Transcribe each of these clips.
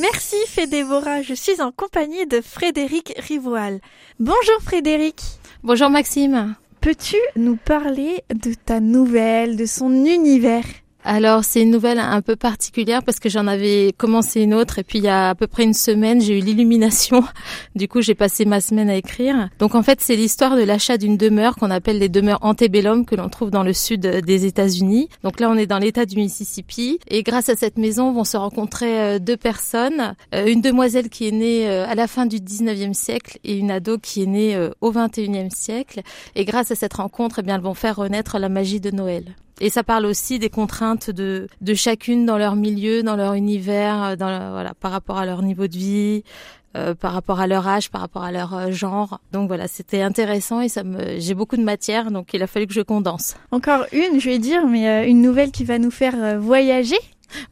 Merci Fédévora, je suis en compagnie de Frédéric Rivoal. Bonjour Frédéric. Bonjour Maxime. Peux-tu nous parler de ta nouvelle, de son univers? Alors c'est une nouvelle un peu particulière parce que j'en avais commencé une autre et puis il y a à peu près une semaine j'ai eu l'illumination. Du coup j'ai passé ma semaine à écrire. Donc en fait c'est l'histoire de l'achat d'une demeure qu'on appelle les demeures antebellum que l'on trouve dans le sud des États-Unis. Donc là on est dans l'État du Mississippi et grâce à cette maison vont se rencontrer euh, deux personnes, euh, une demoiselle qui est née euh, à la fin du 19e siècle et une ado qui est née au 21e siècle. Et grâce à cette rencontre, eh bien elles vont faire renaître la magie de Noël. Et ça parle aussi des contraintes de, de chacune dans leur milieu, dans leur univers, dans voilà, par rapport à leur niveau de vie, euh, par rapport à leur âge, par rapport à leur euh, genre. Donc voilà, c'était intéressant et ça me, j'ai beaucoup de matière, donc il a fallu que je condense. Encore une, je vais dire, mais euh, une nouvelle qui va nous faire voyager.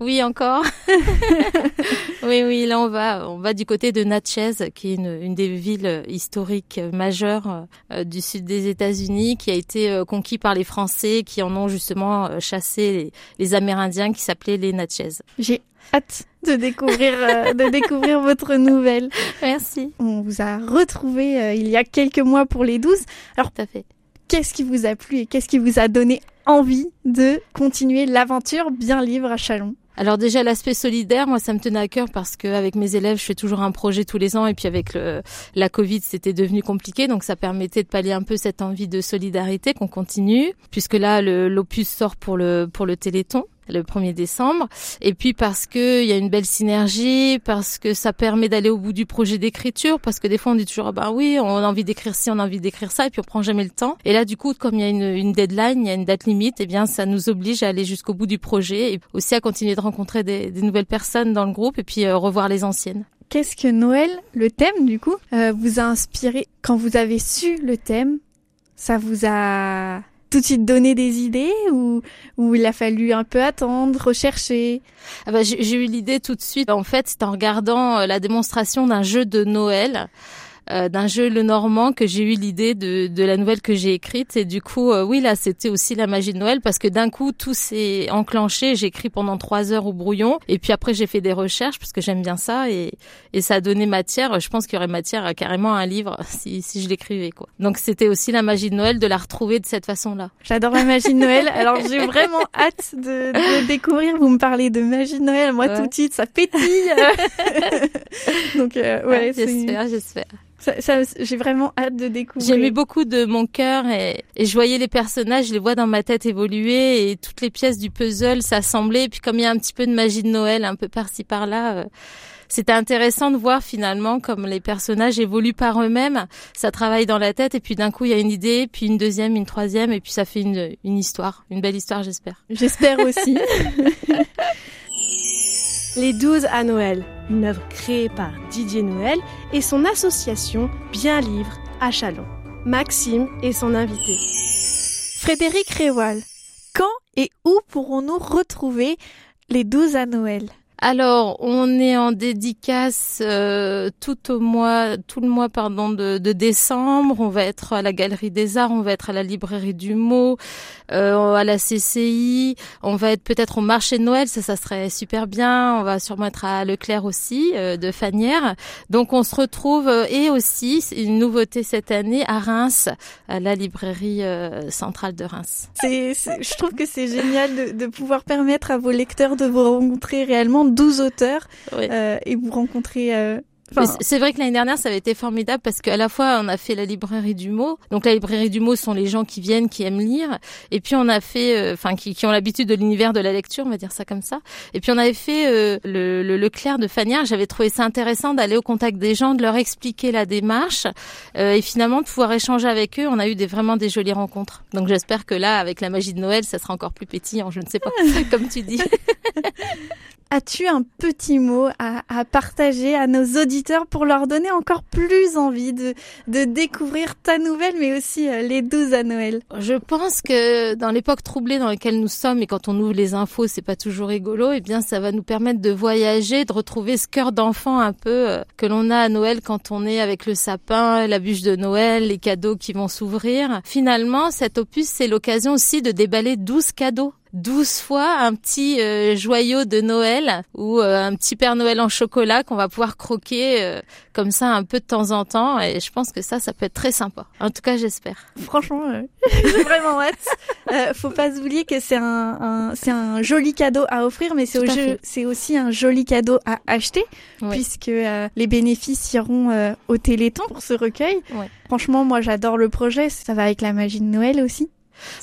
Oui, encore. oui, oui, là on va, on va du côté de Natchez, qui est une, une des villes historiques majeures euh, du sud des États-Unis, qui a été euh, conquis par les Français, qui en ont justement euh, chassé les, les Amérindiens, qui s'appelaient les Natchez. J'ai hâte de découvrir, de découvrir votre nouvelle. Merci. On vous a retrouvé il y a quelques mois pour les 12. Alors, Tout à fait. Qu'est-ce qui vous a plu et qu'est-ce qui vous a donné envie de continuer l'aventure bien libre à Chalon. Alors déjà l'aspect solidaire, moi ça me tenait à cœur parce qu'avec mes élèves, je fais toujours un projet tous les ans et puis avec le, la Covid, c'était devenu compliqué, donc ça permettait de pallier un peu cette envie de solidarité qu'on continue, puisque là l'opus sort pour le pour le Téléthon le 1er décembre. Et puis parce que il y a une belle synergie, parce que ça permet d'aller au bout du projet d'écriture, parce que des fois on dit toujours ah bah oui, on a envie d'écrire ci, on a envie d'écrire ça, et puis on prend jamais le temps. Et là du coup, comme il y a une, une deadline, il y a une date limite, et eh bien ça nous oblige à aller jusqu'au bout du projet et aussi à continuer de rencontrer des, des nouvelles personnes dans le groupe et puis euh, revoir les anciennes. Qu'est-ce que Noël, le thème du coup, euh, vous a inspiré? Quand vous avez su le thème Ça vous a tout de suite donné des idées ou, ou il a fallu un peu attendre, rechercher? Ah bah, J'ai eu l'idée tout de suite. En fait, c'est en regardant euh, la démonstration d'un jeu de Noël. Euh, d'un jeu Le Normand que j'ai eu l'idée de, de la nouvelle que j'ai écrite. Et du coup euh, oui là c'était aussi la magie de Noël parce que d'un coup tout s'est enclenché. J'ai écrit pendant trois heures au brouillon et puis après j'ai fait des recherches parce que j'aime bien ça et, et ça a donné matière. Je pense qu'il y aurait matière à carrément un livre si, si je l'écrivais quoi. Donc c'était aussi la magie de Noël de la retrouver de cette façon là j'adore la magie de Noël. Alors j'ai vraiment hâte de, de, découvrir. Vous me parlez de magie de Noël moi tout de suite ça pétille. Donc euh, ouais j'espère j'espère ça, j'ai vraiment hâte de découvrir. J'ai mis beaucoup de mon cœur et, et, je voyais les personnages, je les vois dans ma tête évoluer et toutes les pièces du puzzle s'assembler. Et puis comme il y a un petit peu de magie de Noël un peu par-ci par-là, euh, c'était intéressant de voir finalement comme les personnages évoluent par eux-mêmes. Ça travaille dans la tête et puis d'un coup il y a une idée, puis une deuxième, une troisième et puis ça fait une, une histoire, une belle histoire j'espère. J'espère aussi. Les 12 à Noël, une œuvre créée par Didier Noël et son association Bien Livre à Chalon. Maxime est son invité. Frédéric Révoil, quand et où pourrons-nous retrouver les 12 à Noël? Alors, on est en dédicace euh, tout au mois, tout le mois pardon de, de, décembre. On va être à la Galerie des Arts, on va être à la Librairie du Mot, euh, à la CCI, on va être peut-être au marché de Noël, ça, ça serait super bien. On va sûrement être à Leclerc aussi euh, de Fanière. Donc, on se retrouve et aussi une nouveauté cette année à Reims, à la Librairie centrale de Reims. Je trouve que c'est génial de, de pouvoir permettre à vos lecteurs de vous rencontrer réellement 12 auteurs euh, et vous rencontrez euh, c'est vrai que l'année dernière, ça avait été formidable parce qu'à la fois, on a fait la librairie du mot. Donc la librairie du mot sont les gens qui viennent, qui aiment lire. Et puis on a fait, euh, enfin, qui, qui, ont l'habitude de l'univers de la lecture, on va dire ça comme ça. Et puis on avait fait euh, le, le Leclerc de Fanière. J'avais trouvé ça intéressant d'aller au contact des gens, de leur expliquer la démarche euh, et finalement de pouvoir échanger avec eux. On a eu des, vraiment des jolies rencontres. Donc j'espère que là, avec la magie de Noël, ça sera encore plus pétillant. Je ne sais pas, comme tu dis. As-tu un petit mot à, à, partager à nos auditeurs pour leur donner encore plus envie de, de découvrir ta nouvelle, mais aussi euh, les 12 à Noël? Je pense que dans l'époque troublée dans laquelle nous sommes, et quand on ouvre les infos, c'est pas toujours rigolo, eh bien ça va nous permettre de voyager, de retrouver ce cœur d'enfant un peu euh, que l'on a à Noël quand on est avec le sapin, la bûche de Noël, les cadeaux qui vont s'ouvrir. Finalement, cet opus, c'est l'occasion aussi de déballer 12 cadeaux 12 fois un petit euh, joyau de Noël ou euh, un petit Père Noël en chocolat qu'on va pouvoir croquer euh, comme ça un peu de temps en temps et je pense que ça ça peut être très sympa. En tout cas, j'espère. Franchement, j'ai vraiment hâte. faut pas oublier que c'est un, c'est un joli cadeau à offrir mais c'est c'est aussi un joli cadeau à acheter puisque les bénéfices iront au Téléthon pour ce recueil. Franchement, moi j'adore le projet, ça va avec la magie de Noël aussi.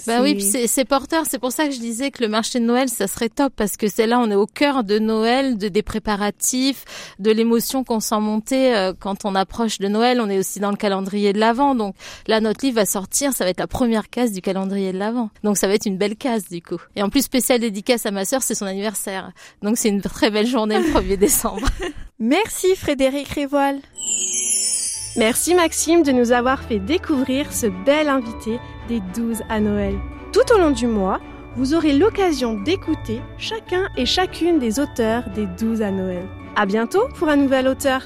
Bah oui, c'est porteur. C'est pour ça que je disais que le marché de Noël, ça serait top parce que c'est là, on est au cœur de Noël, de des préparatifs, de l'émotion qu'on sent monter euh, quand on approche de Noël. On est aussi dans le calendrier de l'Avent. Donc là, notre livre va sortir. Ça va être la première case du calendrier de l'Avent. Donc ça va être une belle case du coup. Et en plus, spécial dédicace à ma sœur, c'est son anniversaire. Donc c'est une très belle journée le 1er décembre. Merci Frédéric Révoil. Merci Maxime de nous avoir fait découvrir ce bel invité des 12 à Noël. Tout au long du mois, vous aurez l'occasion d'écouter chacun et chacune des auteurs des 12 à Noël. À bientôt pour un nouvel auteur.